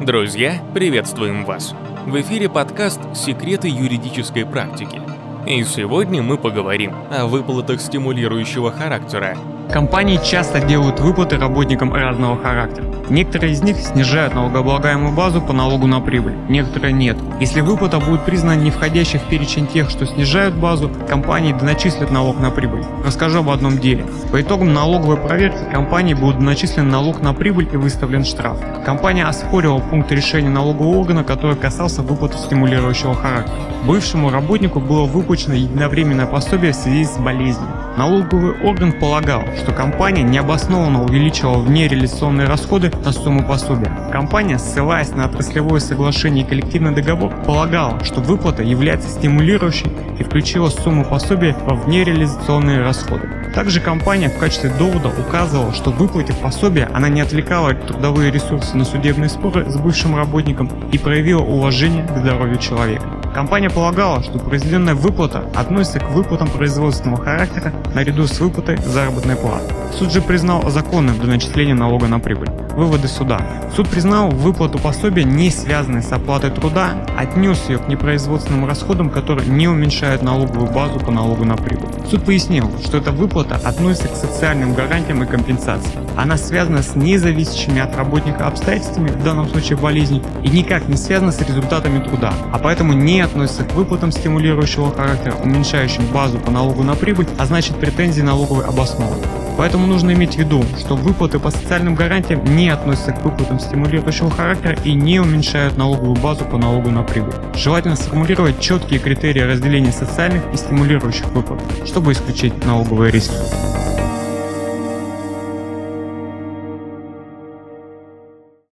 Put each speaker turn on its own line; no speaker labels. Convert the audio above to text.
Друзья, приветствуем вас! В эфире подкаст «Секреты юридической практики». И сегодня мы поговорим о выплатах стимулирующего характера
Компании часто делают выплаты работникам разного характера. Некоторые из них снижают налогооблагаемую базу по налогу на прибыль, некоторые нет. Если выплата будет признана не входящей в перечень тех, что снижают базу, компании доначислят налог на прибыль. Расскажу об одном деле. По итогам налоговой проверки компании будет доначислен налог на прибыль и выставлен штраф. Компания оспорила пункт решения налогового органа, который касался выплаты стимулирующего характера. Бывшему работнику было выплачено единовременное пособие в связи с болезнью. Налоговый орган полагал, что компания необоснованно увеличила внереализационные расходы на сумму пособия. Компания, ссылаясь на отраслевое соглашение и коллективный договор, полагала, что выплата является стимулирующей и включила сумму пособия во внереализационные расходы. Также компания в качестве довода указывала, что выплатив пособие, она не отвлекала трудовые ресурсы на судебные споры с бывшим работником и проявила уважение к здоровью человека. Компания полагала, что произведенная выплата относится к выплатам производственного характера наряду с выплатой заработной платы. Суд же признал законным до начисления налога на прибыль. Выводы суда. Суд признал выплату пособия не связанной с оплатой труда, отнес ее к непроизводственным расходам, которые не уменьшают налоговую базу по налогу на прибыль. Суд пояснил, что эта выплата относится к социальным гарантиям и компенсациям. Она связана с независящими от работника обстоятельствами, в данном случае болезни, и никак не связана с результатами труда, а поэтому не относится к выплатам стимулирующего характера, уменьшающим базу по налогу на прибыль, а значит претензии налоговой обоснованы. Поэтому нужно иметь в виду, что выплаты по социальным гарантиям не относятся к выплатам стимулирующего характера и не уменьшают налоговую базу по налогу на прибыль. Желательно сформулировать четкие критерии разделения социальных и стимулирующих выплат, чтобы исключить налоговые риски.